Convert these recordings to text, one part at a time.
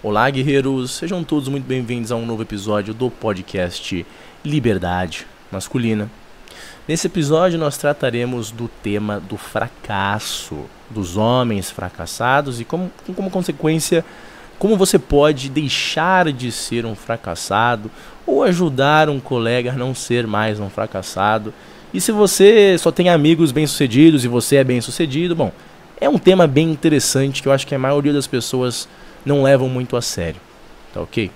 Olá, guerreiros! Sejam todos muito bem-vindos a um novo episódio do podcast Liberdade Masculina. Nesse episódio, nós trataremos do tema do fracasso, dos homens fracassados e, como, como consequência, como você pode deixar de ser um fracassado ou ajudar um colega a não ser mais um fracassado. E se você só tem amigos bem-sucedidos e você é bem-sucedido, bom, é um tema bem interessante que eu acho que a maioria das pessoas não levam muito a sério. Tá ok?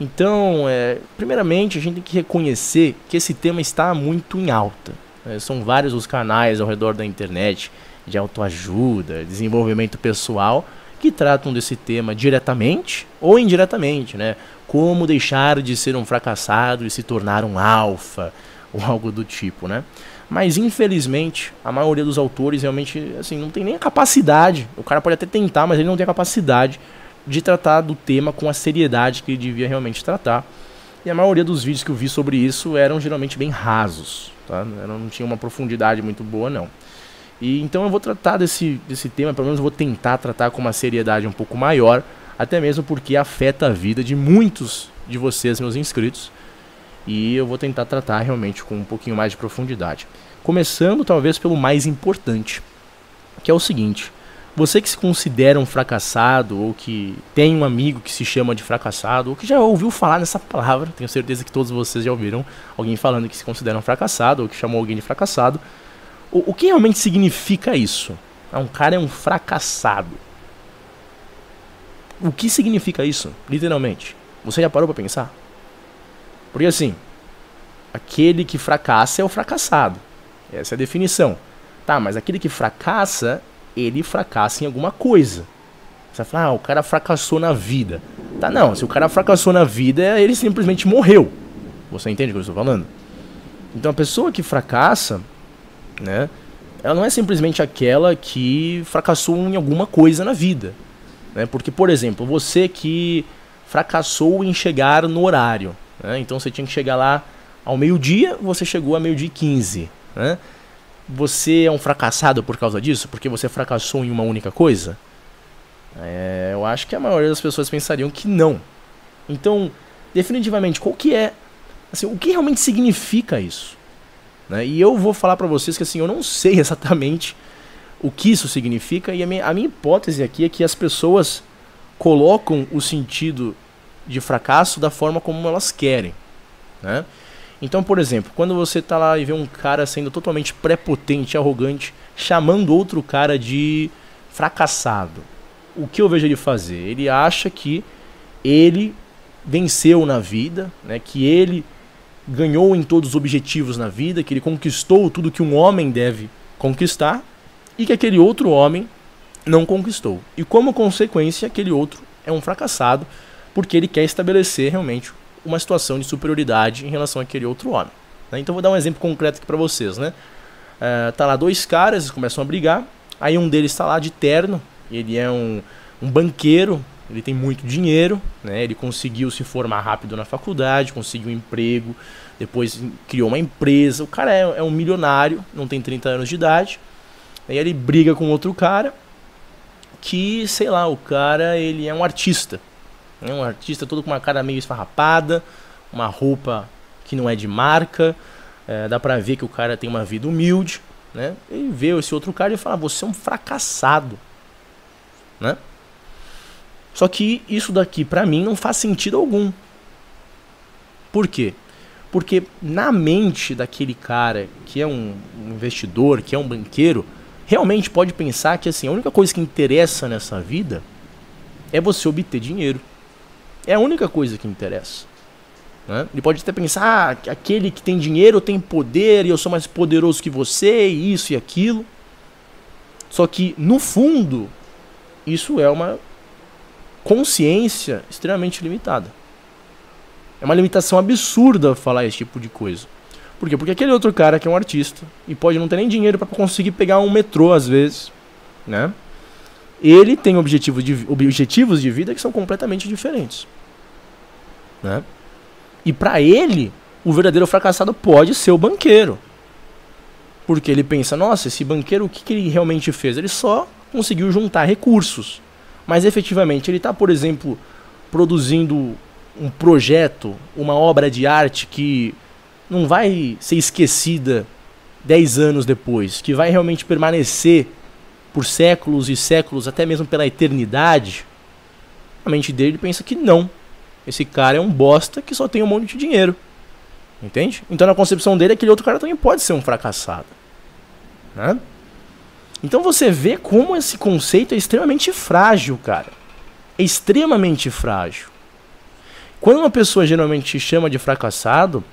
Então, é, primeiramente, a gente tem que reconhecer que esse tema está muito em alta. É, são vários os canais ao redor da internet de autoajuda, desenvolvimento pessoal, que tratam desse tema diretamente ou indiretamente, né? Como deixar de ser um fracassado e se tornar um alfa ou algo do tipo, né? Mas infelizmente, a maioria dos autores realmente assim não tem nem a capacidade. O cara pode até tentar, mas ele não tem a capacidade de tratar do tema com a seriedade que ele devia realmente tratar. E a maioria dos vídeos que eu vi sobre isso eram geralmente bem rasos, tá? não tinha uma profundidade muito boa não. E então eu vou tratar desse, desse tema, pelo menos vou tentar tratar com uma seriedade um pouco maior, até mesmo porque afeta a vida de muitos de vocês, meus inscritos. E eu vou tentar tratar realmente com um pouquinho mais de profundidade. Começando talvez pelo mais importante, que é o seguinte: você que se considera um fracassado, ou que tem um amigo que se chama de fracassado, ou que já ouviu falar nessa palavra, tenho certeza que todos vocês já ouviram alguém falando que se considera um fracassado, ou que chamou alguém de fracassado. O, o que realmente significa isso? Ah, um cara é um fracassado. O que significa isso, literalmente? Você já parou para pensar? Porque assim, aquele que fracassa é o fracassado. Essa é a definição. Tá, mas aquele que fracassa ele fracassa em alguma coisa. Você vai falar, ah, o cara fracassou na vida. Tá, não, se o cara fracassou na vida, ele simplesmente morreu. Você entende o que eu estou falando? Então a pessoa que fracassa, né, ela não é simplesmente aquela que fracassou em alguma coisa na vida. Né? Porque, por exemplo, você que fracassou em chegar no horário. Né? Então você tinha que chegar lá ao meio-dia, você chegou a meio-dia e 15. Né? Você é um fracassado por causa disso? Porque você fracassou em uma única coisa? É, eu acho que a maioria das pessoas pensariam que não. Então, definitivamente, qual que é, assim, o que realmente significa isso? Né? E eu vou falar para vocês que assim, eu não sei exatamente o que isso significa e a minha, a minha hipótese aqui é que as pessoas colocam o sentido de fracasso da forma como elas querem, né? Então, por exemplo, quando você tá lá e vê um cara sendo totalmente prepotente, arrogante, chamando outro cara de fracassado, o que eu vejo ele fazer? Ele acha que ele venceu na vida, né, que ele ganhou em todos os objetivos na vida, que ele conquistou tudo que um homem deve conquistar e que aquele outro homem não conquistou. E como consequência, aquele outro é um fracassado porque ele quer estabelecer realmente uma situação de superioridade em relação àquele outro homem. Né? Então vou dar um exemplo concreto aqui para vocês, né? Uh, tá lá dois caras, eles começam a brigar, aí um deles está lá de terno, ele é um, um banqueiro, ele tem muito dinheiro, né? Ele conseguiu se formar rápido na faculdade, conseguiu um emprego, depois criou uma empresa. O cara é, é um milionário, não tem 30 anos de idade. Aí ele briga com outro cara que, sei lá, o cara ele é um artista. Né? Um artista todo com uma cara meio esfarrapada, uma roupa que não é de marca. É, dá pra ver que o cara tem uma vida humilde. Né? E vê esse outro cara e fala: Você é um fracassado. Né? Só que isso daqui pra mim não faz sentido algum. Por quê? Porque na mente daquele cara que é um investidor, que é um banqueiro, realmente pode pensar que assim, a única coisa que interessa nessa vida é você obter dinheiro. É a única coisa que interessa. Né? Ele pode até pensar ah, que aquele que tem dinheiro tem poder e eu sou mais poderoso que você, e isso e aquilo. Só que, no fundo, isso é uma consciência extremamente limitada. É uma limitação absurda falar esse tipo de coisa. Por quê? Porque aquele outro cara que é um artista e pode não ter nem dinheiro para conseguir pegar um metrô às vezes, né? Ele tem objetivos de, objetivos de vida que são completamente diferentes. Né? E para ele, o verdadeiro fracassado pode ser o banqueiro. Porque ele pensa, nossa, esse banqueiro, o que, que ele realmente fez? Ele só conseguiu juntar recursos. Mas efetivamente, ele está, por exemplo, produzindo um projeto, uma obra de arte que não vai ser esquecida 10 anos depois, que vai realmente permanecer por séculos e séculos, até mesmo pela eternidade, a mente dele pensa que não. Esse cara é um bosta que só tem um monte de dinheiro. Entende? Então na concepção dele, aquele outro cara também pode ser um fracassado. Né? Então você vê como esse conceito é extremamente frágil, cara. É extremamente frágil. Quando uma pessoa geralmente te chama de fracassado,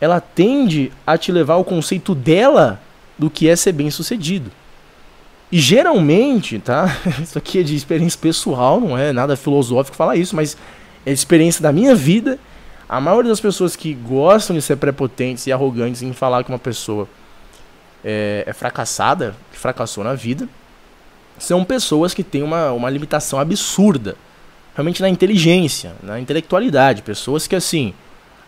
ela tende a te levar ao conceito dela do que é ser bem sucedido. E geralmente, tá? Isso aqui é de experiência pessoal, não é nada filosófico falar isso, mas é experiência da minha vida. A maioria das pessoas que gostam de ser prepotentes e arrogantes em falar que uma pessoa é, é fracassada, que fracassou na vida, são pessoas que têm uma, uma limitação absurda, realmente na inteligência, na intelectualidade. Pessoas que, assim,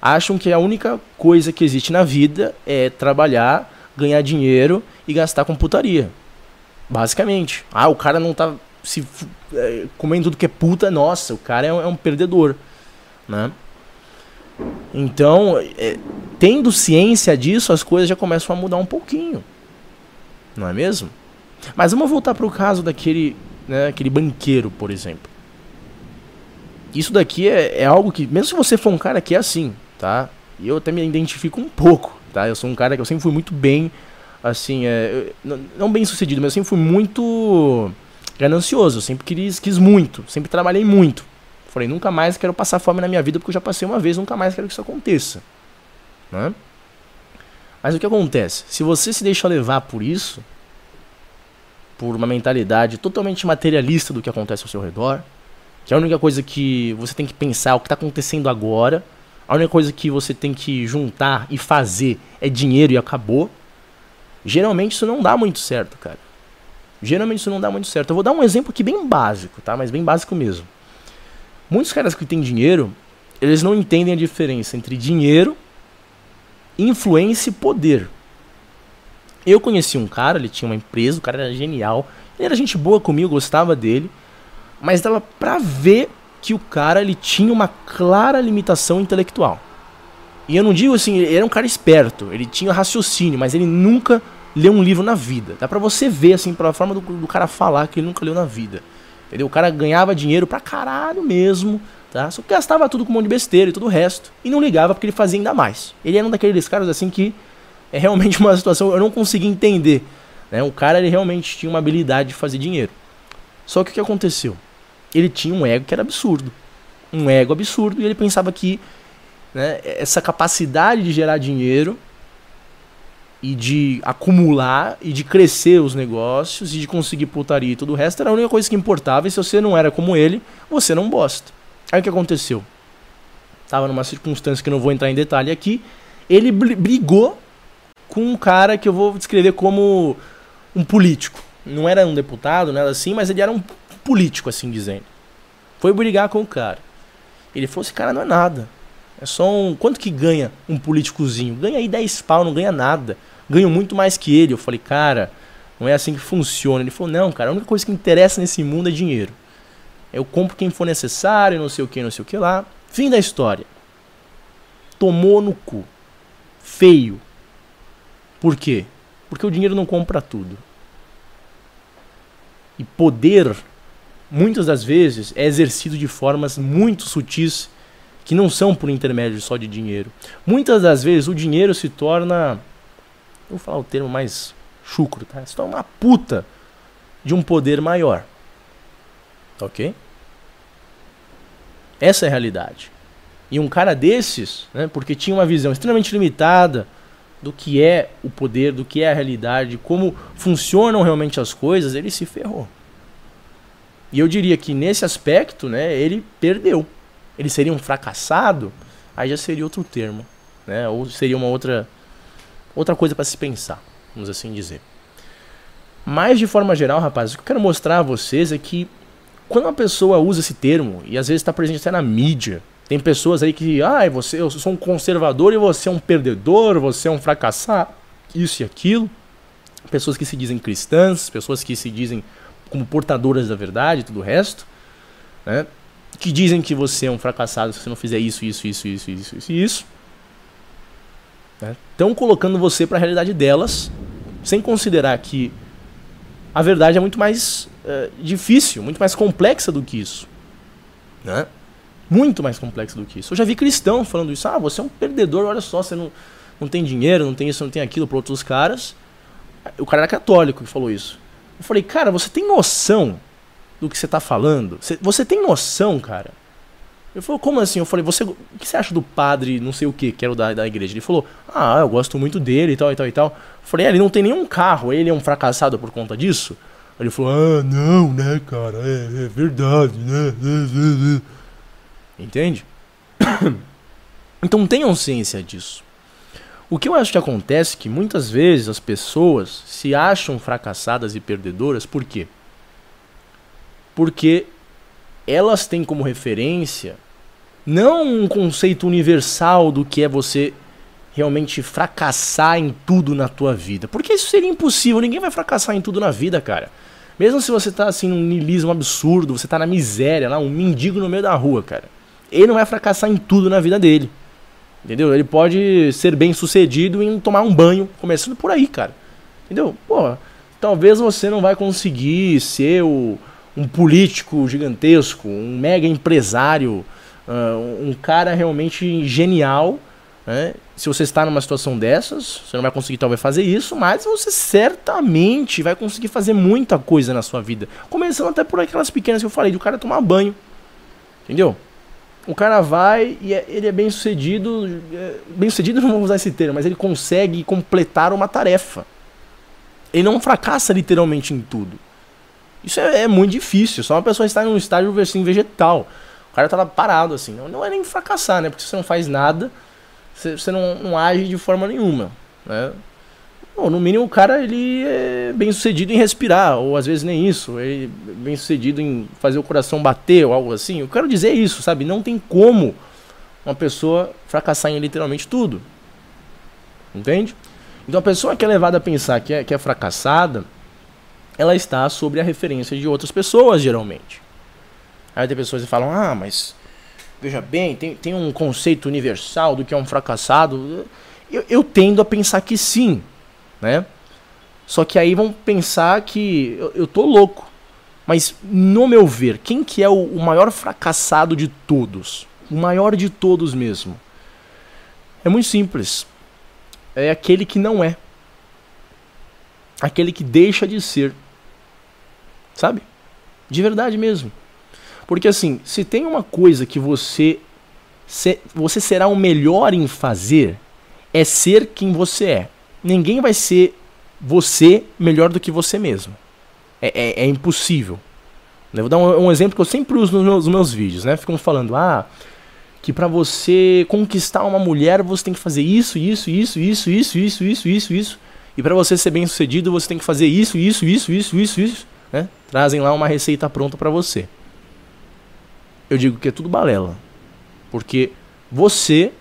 acham que a única coisa que existe na vida é trabalhar, ganhar dinheiro e gastar com putaria. Basicamente. Ah, o cara não tá se é, comendo tudo que é puta, nossa, o cara é um, é um perdedor, né? Então, é, tendo ciência disso, as coisas já começam a mudar um pouquinho. Não é mesmo? Mas vamos voltar para o caso daquele, né, aquele banqueiro, por exemplo. Isso daqui é, é, algo que, mesmo se você for um cara que é assim, tá? E eu até me identifico um pouco, tá? Eu sou um cara que eu sempre fui muito bem, assim, é, não, bem sucedido, mas eu sempre fui muito ganancioso, sempre quis, quis muito, sempre trabalhei muito. Falei, nunca mais quero passar fome na minha vida porque eu já passei uma vez, nunca mais quero que isso aconteça. Né? Mas o que acontece? Se você se deixa levar por isso, por uma mentalidade totalmente materialista do que acontece ao seu redor, que a única coisa que você tem que pensar é o que está acontecendo agora, a única coisa que você tem que juntar e fazer é dinheiro e acabou, geralmente isso não dá muito certo, cara. Geralmente isso não dá muito certo. Eu vou dar um exemplo aqui bem básico, tá? Mas bem básico mesmo. Muitos caras que têm dinheiro, eles não entendem a diferença entre dinheiro, influência e poder. Eu conheci um cara, ele tinha uma empresa, o cara era genial, ele era gente boa comigo, gostava dele, mas dava pra ver que o cara ele tinha uma clara limitação intelectual. E eu não digo assim, ele era um cara esperto, ele tinha raciocínio, mas ele nunca leu um livro na vida. Dá pra você ver, assim, pela forma do, do cara falar que ele nunca leu na vida. Entendeu? O cara ganhava dinheiro pra caralho mesmo, tá? Só que gastava tudo com um monte de besteira e tudo o resto. E não ligava porque ele fazia ainda mais. Ele era um daqueles caras, assim, que é realmente uma situação eu não consegui entender. Né? O cara, ele realmente tinha uma habilidade de fazer dinheiro. Só que o que aconteceu? Ele tinha um ego que era absurdo. Um ego absurdo e ele pensava que né, essa capacidade de gerar dinheiro e de acumular e de crescer os negócios e de conseguir putaria e tudo o resto era a única coisa que importava. E se você não era como ele, você não bosta. Aí o que aconteceu? Tava numa circunstância que não vou entrar em detalhe aqui. Ele brigou com um cara que eu vou descrever como um político. Não era um deputado, nada assim, mas ele era um político, assim dizendo. Foi brigar com o cara. Ele falou: esse cara não é nada. É só um. Quanto que ganha um políticozinho? Ganha aí 10 pau, não ganha nada ganho muito mais que ele. Eu falei, cara, não é assim que funciona. Ele falou, não, cara, a única coisa que interessa nesse mundo é dinheiro. Eu compro quem for necessário, não sei o que, não sei o que lá. Fim da história. Tomou no cu. Feio. Por quê? Porque o dinheiro não compra tudo. E poder, muitas das vezes, é exercido de formas muito sutis que não são por intermédio só de dinheiro. Muitas das vezes o dinheiro se torna vou falar o termo mais chucro, tá? Isso é uma puta de um poder maior. Ok? Essa é a realidade. E um cara desses, né, porque tinha uma visão extremamente limitada do que é o poder, do que é a realidade, como funcionam realmente as coisas, ele se ferrou. E eu diria que nesse aspecto, né, ele perdeu. Ele seria um fracassado, aí já seria outro termo, né? Ou seria uma outra outra coisa para se pensar, vamos assim dizer. Mas de forma geral, rapaz, o que eu quero mostrar a vocês é que quando uma pessoa usa esse termo, e às vezes está presente até na mídia, tem pessoas aí que, ah, você, eu sou um conservador e você é um perdedor, você é um fracassado, isso e aquilo. Pessoas que se dizem cristãs, pessoas que se dizem como portadoras da verdade e tudo o resto, né? Que dizem que você é um fracassado se você não fizer isso, isso, isso, isso, isso, isso, isso. Estão né? colocando você para a realidade delas, sem considerar que a verdade é muito mais é, difícil, muito mais complexa do que isso. Né? Muito mais complexa do que isso. Eu já vi cristão falando isso. Ah, você é um perdedor, olha só, você não, não tem dinheiro, não tem isso, não tem aquilo para outros caras. O cara era católico que falou isso. Eu falei, cara, você tem noção do que você está falando? Você, você tem noção, cara? Ele falou, como assim? Eu falei, você, o que você acha do padre não sei o que, que era o da, da igreja? Ele falou, ah, eu gosto muito dele e tal, e tal, e tal. Eu falei, é, ele não tem nenhum carro, ele é um fracassado por conta disso? Ele falou, ah, não, né, cara, é, é verdade, né? Entende? então tenham ciência disso. O que eu acho que acontece é que muitas vezes as pessoas se acham fracassadas e perdedoras, por quê? Porque elas têm como referência não um conceito universal do que é você realmente fracassar em tudo na tua vida. Porque isso seria impossível, ninguém vai fracassar em tudo na vida, cara. Mesmo se você tá assim num niilismo absurdo, você tá na miséria, lá um mendigo no meio da rua, cara. Ele não vai fracassar em tudo na vida dele. Entendeu? Ele pode ser bem sucedido em tomar um banho, começando por aí, cara. Entendeu? Pô, talvez você não vai conseguir ser o, um político gigantesco, um mega empresário, uh, um cara realmente genial. Né? Se você está numa situação dessas, você não vai conseguir talvez fazer isso, mas você certamente vai conseguir fazer muita coisa na sua vida. Começando até por aquelas pequenas que eu falei, de o cara tomar banho. Entendeu? O cara vai e é, ele é bem sucedido. É, bem sucedido não vou usar esse termo, mas ele consegue completar uma tarefa. Ele não fracassa literalmente em tudo. Isso é, é, muito difícil. Só uma pessoa estar em um estágio assim, vegetal. O cara tá parado assim. Não, não é nem fracassar, né? Porque você não faz nada, você, você não, não age de forma nenhuma. Né? Bom, no mínimo o cara ele é bem sucedido em respirar, ou às vezes nem isso. Ele é bem sucedido em fazer o coração bater ou algo assim. Eu quero dizer isso, sabe? Não tem como uma pessoa fracassar em literalmente tudo. Entende? Então a pessoa que é levada a pensar que é, que é fracassada ela está sobre a referência de outras pessoas, geralmente. Aí tem pessoas que falam, ah, mas veja bem, tem, tem um conceito universal do que é um fracassado. Eu, eu tendo a pensar que sim, né? Só que aí vão pensar que eu, eu tô louco. Mas, no meu ver, quem que é o, o maior fracassado de todos? O maior de todos mesmo. É muito simples. É aquele que não é. Aquele que deixa de ser. Sabe? De verdade mesmo. Porque assim, se tem uma coisa que você se, você será o melhor em fazer, é ser quem você é. Ninguém vai ser você melhor do que você mesmo. É, é, é impossível. Eu vou dar um, um, exemplo que eu sempre uso nos meus, nos meus vídeos, né? Ficam falando, ah, que para você conquistar uma mulher você tem que fazer isso, isso, isso, isso, isso, isso, isso, isso, isso. E para você ser bem sucedido você tem que fazer isso, isso, isso, isso, isso, isso né? Trazem lá uma receita pronta para você. Eu digo que é tudo balela. Porque você,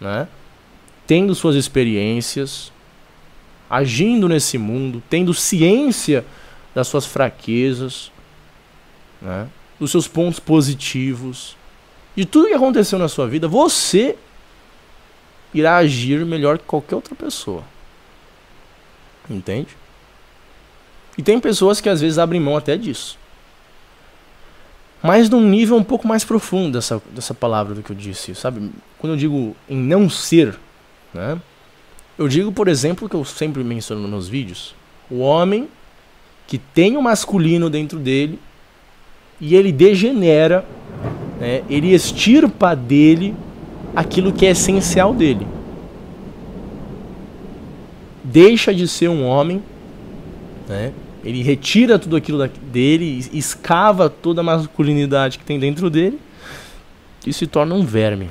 né, tendo suas experiências, agindo nesse mundo, tendo ciência das suas fraquezas, né, dos seus pontos positivos, de tudo que aconteceu na sua vida, você irá agir melhor que qualquer outra pessoa. Entende? E tem pessoas que às vezes abrem mão até disso. Mas num nível um pouco mais profundo dessa, dessa palavra do que eu disse, sabe? Quando eu digo em não ser, né? Eu digo, por exemplo, que eu sempre menciono nos meus vídeos, o homem que tem o masculino dentro dele e ele degenera, né? ele extirpa dele aquilo que é essencial dele. Deixa de ser um homem, né? Ele retira tudo aquilo dele, escava toda a masculinidade que tem dentro dele e se torna um verme.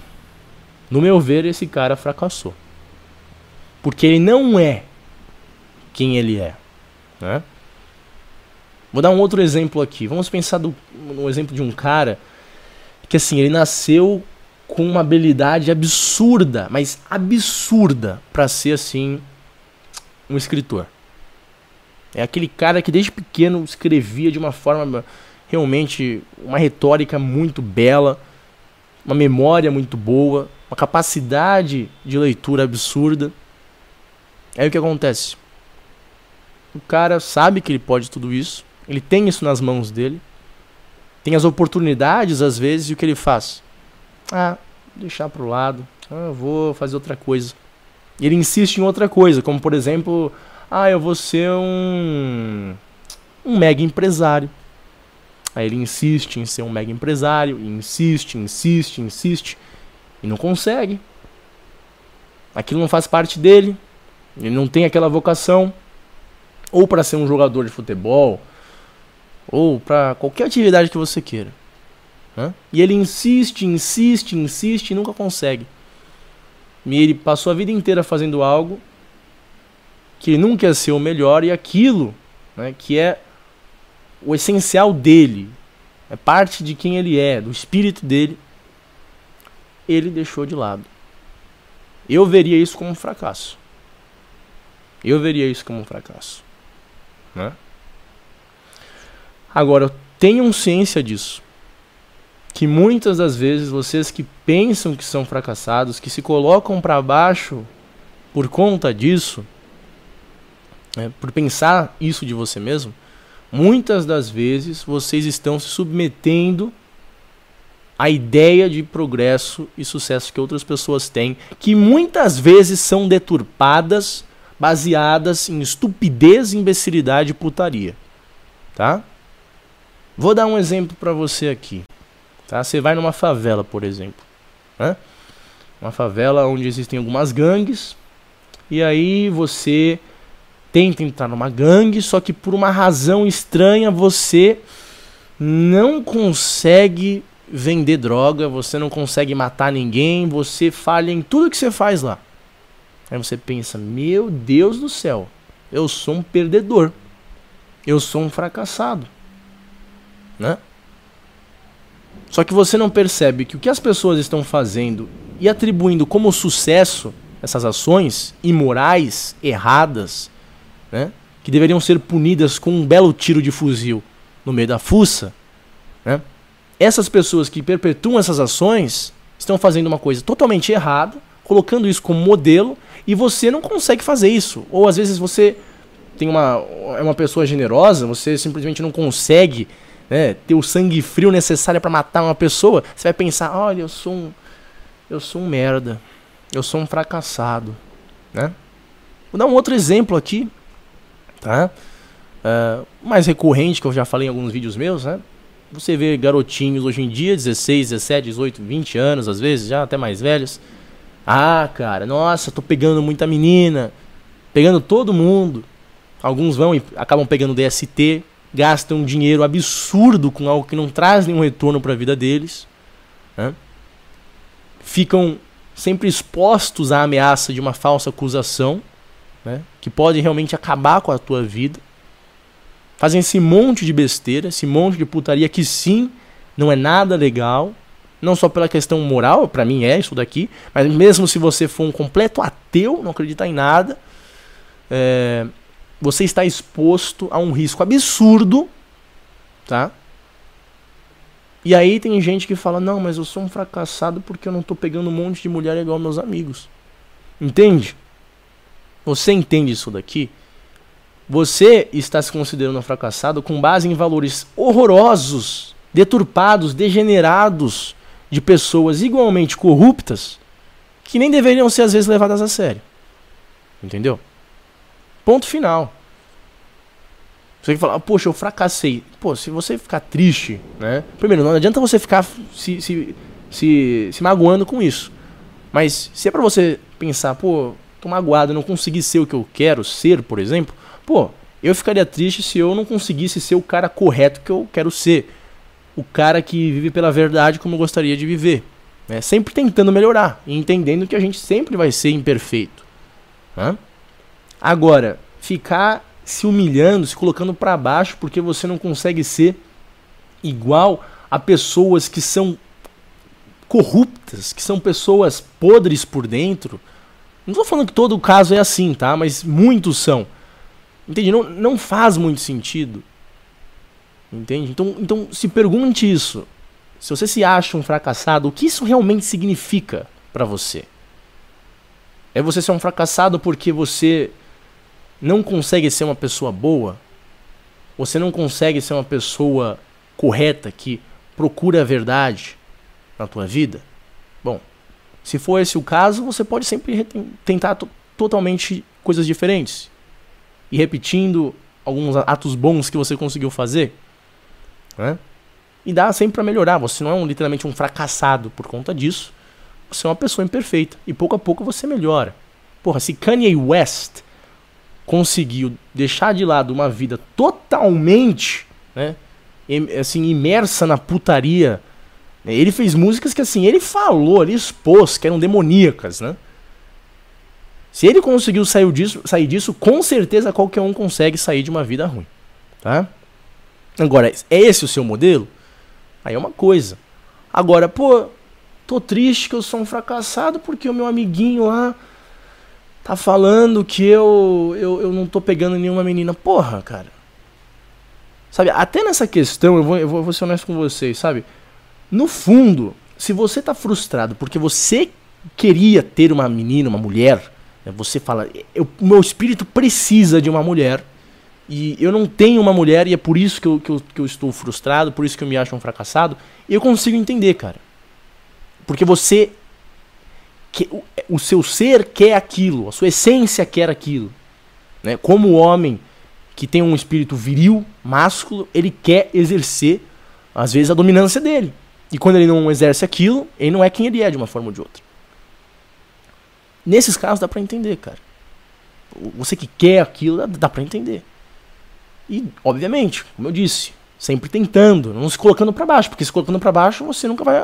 No meu ver, esse cara fracassou. Porque ele não é quem ele é. Né? Vou dar um outro exemplo aqui. Vamos pensar do, no exemplo de um cara que assim, ele nasceu com uma habilidade absurda, mas absurda para ser assim um escritor. É aquele cara que desde pequeno escrevia de uma forma realmente uma retórica muito bela, uma memória muito boa, uma capacidade de leitura absurda. Aí o que acontece? O cara sabe que ele pode tudo isso, ele tem isso nas mãos dele, tem as oportunidades às vezes, e o que ele faz? Ah, deixar pro lado, ah, vou fazer outra coisa. E ele insiste em outra coisa, como por exemplo, ah, eu vou ser um um mega empresário. Aí ele insiste em ser um mega empresário, insiste, insiste, insiste, e não consegue. Aquilo não faz parte dele, ele não tem aquela vocação, ou para ser um jogador de futebol, ou para qualquer atividade que você queira. Né? E ele insiste, insiste, insiste e nunca consegue. E ele passou a vida inteira fazendo algo que nunca ia ser o melhor, e aquilo né, que é o essencial dele, é parte de quem ele é, do espírito dele, ele deixou de lado. Eu veria isso como um fracasso. Eu veria isso como um fracasso. Né? Agora, tenham ciência disso. Que muitas das vezes vocês que pensam que são fracassados, que se colocam para baixo por conta disso, né, por pensar isso de você mesmo, muitas das vezes vocês estão se submetendo à ideia de progresso e sucesso que outras pessoas têm, que muitas vezes são deturpadas, baseadas em estupidez, imbecilidade e putaria. Tá? Vou dar um exemplo para você aqui. Tá? Você vai numa favela, por exemplo. Né? Uma favela onde existem algumas gangues. E aí você tenta entrar numa gangue, só que por uma razão estranha você não consegue vender droga, você não consegue matar ninguém, você falha em tudo que você faz lá. Aí você pensa: meu Deus do céu, eu sou um perdedor, eu sou um fracassado, né? Só que você não percebe que o que as pessoas estão fazendo e atribuindo como sucesso essas ações imorais, erradas, né? que deveriam ser punidas com um belo tiro de fuzil no meio da fuça, né? essas pessoas que perpetuam essas ações estão fazendo uma coisa totalmente errada, colocando isso como modelo, e você não consegue fazer isso. Ou às vezes você tem uma, é uma pessoa generosa, você simplesmente não consegue né, ter o sangue frio necessário para matar uma pessoa. Você vai pensar, olha, eu sou um, eu sou um merda, eu sou um fracassado, né? Vou dar um outro exemplo aqui tá? Uh, mais recorrente, que eu já falei em alguns vídeos meus, né? Você vê garotinhos hoje em dia, 16, 17, 18, 20 anos, às vezes, já até mais velhos. Ah, cara, nossa, tô pegando muita menina, pegando todo mundo. Alguns vão e acabam pegando DST, gastam dinheiro absurdo com algo que não traz nenhum retorno para a vida deles. Né? Ficam sempre expostos à ameaça de uma falsa acusação né? que pode realmente acabar com a tua vida. Fazem esse monte de besteira, esse monte de putaria que sim, não é nada legal, não só pela questão moral, para mim é isso daqui, mas mesmo se você for um completo ateu, não acreditar em nada, é, você está exposto a um risco absurdo, tá? E aí tem gente que fala, não, mas eu sou um fracassado porque eu não tô pegando um monte de mulher igual meus amigos. Entende? Você entende isso daqui? Você está se considerando fracassado com base em valores horrorosos, deturpados, degenerados de pessoas igualmente corruptas que nem deveriam ser às vezes levadas a sério. Entendeu? Ponto final. Você que falar, poxa, eu fracassei. Pô, se você ficar triste, né? Primeiro, não adianta você ficar se, se, se, se magoando com isso. Mas se é pra você pensar, pô, tô magoado, não consegui ser o que eu quero ser, por exemplo, pô, eu ficaria triste se eu não conseguisse ser o cara correto que eu quero ser. O cara que vive pela verdade como eu gostaria de viver. Né? Sempre tentando melhorar e entendendo que a gente sempre vai ser imperfeito. Né? Agora, ficar se humilhando, se colocando para baixo porque você não consegue ser igual a pessoas que são corruptas, que são pessoas podres por dentro, não estou falando que todo caso é assim, tá? Mas muitos são. Entende? Não, não faz muito sentido. Entende? Então, então se pergunte isso. Se você se acha um fracassado, o que isso realmente significa para você? É você ser um fracassado porque você não consegue ser uma pessoa boa? Você não consegue ser uma pessoa correta que procura a verdade na tua vida? Se for esse o caso, você pode sempre tentar totalmente coisas diferentes e repetindo alguns atos bons que você conseguiu fazer, né? E dá sempre para melhorar. Você não é um, literalmente um fracassado por conta disso. Você é uma pessoa imperfeita e pouco a pouco você melhora. Porra, se Kanye West conseguiu deixar de lado uma vida totalmente, né, assim, imersa na putaria, ele fez músicas que assim, ele falou, ele expôs que eram demoníacas, né? Se ele conseguiu sair disso, sair disso, com certeza qualquer um consegue sair de uma vida ruim, tá? Agora, é esse o seu modelo? Aí é uma coisa. Agora, pô, tô triste que eu sou um fracassado porque o meu amiguinho lá tá falando que eu, eu, eu não tô pegando nenhuma menina. Porra, cara. Sabe, até nessa questão, eu vou, eu vou, eu vou ser honesto com vocês, sabe? No fundo, se você tá frustrado porque você queria ter uma menina, uma mulher, né, você fala, o meu espírito precisa de uma mulher, e eu não tenho uma mulher e é por isso que eu, que eu, que eu estou frustrado, por isso que eu me acho um fracassado, eu consigo entender, cara. Porque você o, o seu ser quer aquilo, a sua essência quer aquilo. Né? Como homem que tem um espírito viril, másculo, ele quer exercer, às vezes, a dominância dele. E quando ele não exerce aquilo, ele não é quem ele é de uma forma ou de outra. Nesses casos dá pra entender, cara. Você que quer aquilo, dá, dá pra entender. E, obviamente, como eu disse, sempre tentando, não se colocando para baixo, porque se colocando para baixo você nunca vai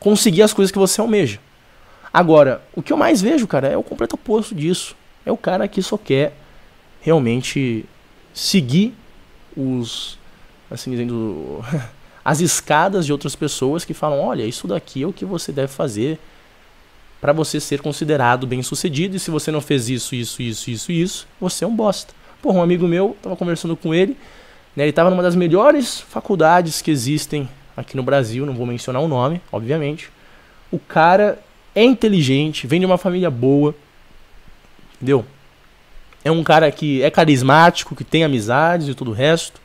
conseguir as coisas que você almeja. Agora, o que eu mais vejo, cara, é o completo oposto disso. É o cara que só quer realmente seguir os assim dizendo as escadas de outras pessoas que falam, olha, isso daqui é o que você deve fazer para você ser considerado bem-sucedido e se você não fez isso, isso, isso, isso, isso, você é um bosta. Pô, um amigo meu, tava conversando com ele, né, ele tava numa das melhores faculdades que existem aqui no Brasil, não vou mencionar o nome, obviamente. O cara é inteligente, vem de uma família boa, entendeu? É um cara que é carismático, que tem amizades e tudo o resto.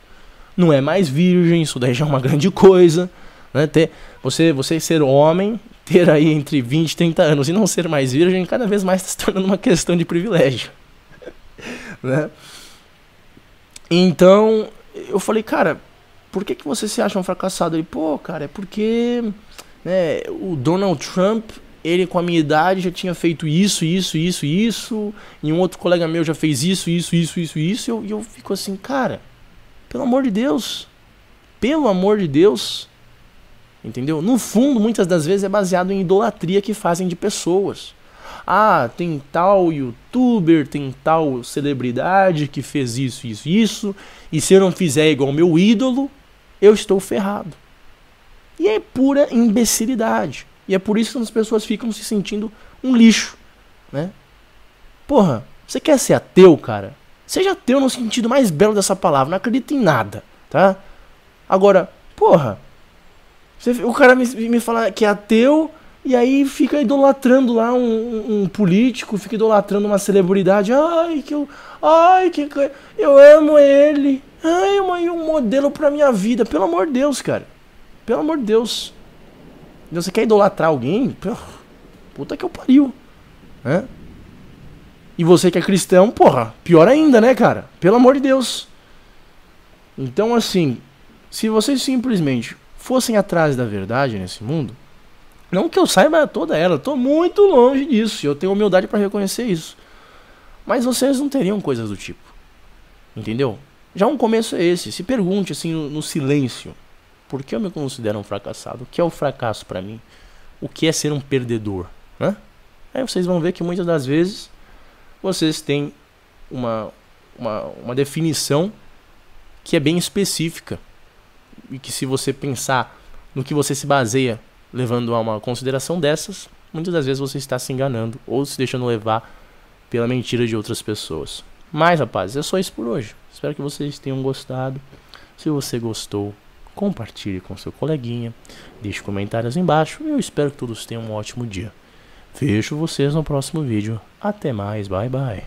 Não é mais virgem, isso daí já é uma grande coisa. Né? Ter, você, você ser homem, ter aí entre 20 e 30 anos e não ser mais virgem, cada vez mais está se tornando uma questão de privilégio. né? Então, eu falei, cara, por que, que você se acha um fracassado? Ele, pô, cara, é porque né, o Donald Trump ele com a minha idade já tinha feito isso, isso, isso, isso, e um outro colega meu já fez isso, isso, isso, isso, isso, e eu, e eu fico assim, cara, pelo amor de Deus, pelo amor de Deus, entendeu? No fundo, muitas das vezes é baseado em idolatria que fazem de pessoas. Ah, tem tal youtuber, tem tal celebridade que fez isso, isso, isso, e se eu não fizer igual meu ídolo, eu estou ferrado. E é pura imbecilidade. E é por isso que as pessoas ficam se sentindo um lixo, né? Porra, você quer ser ateu, cara? Seja ateu no sentido mais belo dessa palavra, não acredita em nada, tá? Agora, porra, você, o cara me, me fala que é ateu e aí fica idolatrando lá um, um, político, fica idolatrando uma celebridade. Ai, que eu. Ai, que. Eu amo ele. Ai, um modelo pra minha vida. Pelo amor de Deus, cara. Pelo amor de Deus. Você quer idolatrar alguém? Puta que eu pariu. Né? E você que é cristão, porra, pior ainda, né, cara? Pelo amor de Deus. Então, assim, se vocês simplesmente fossem atrás da verdade nesse mundo, não que eu saiba toda ela, eu tô muito longe disso, eu tenho humildade para reconhecer isso. Mas vocês não teriam coisas do tipo. Entendeu? Já um começo é esse. Se pergunte assim no, no silêncio. Por que eu me considero um fracassado? O que é o fracasso para mim? O que é ser um perdedor? Né? Aí vocês vão ver que muitas das vezes vocês têm uma, uma, uma definição que é bem específica. E que se você pensar no que você se baseia levando a uma consideração dessas, muitas das vezes você está se enganando ou se deixando levar pela mentira de outras pessoas. Mas, rapazes, é só isso por hoje. Espero que vocês tenham gostado. Se você gostou, compartilhe com seu coleguinha, deixe comentários embaixo eu espero que todos tenham um ótimo dia. Vejo vocês no próximo vídeo. Até mais, bye bye.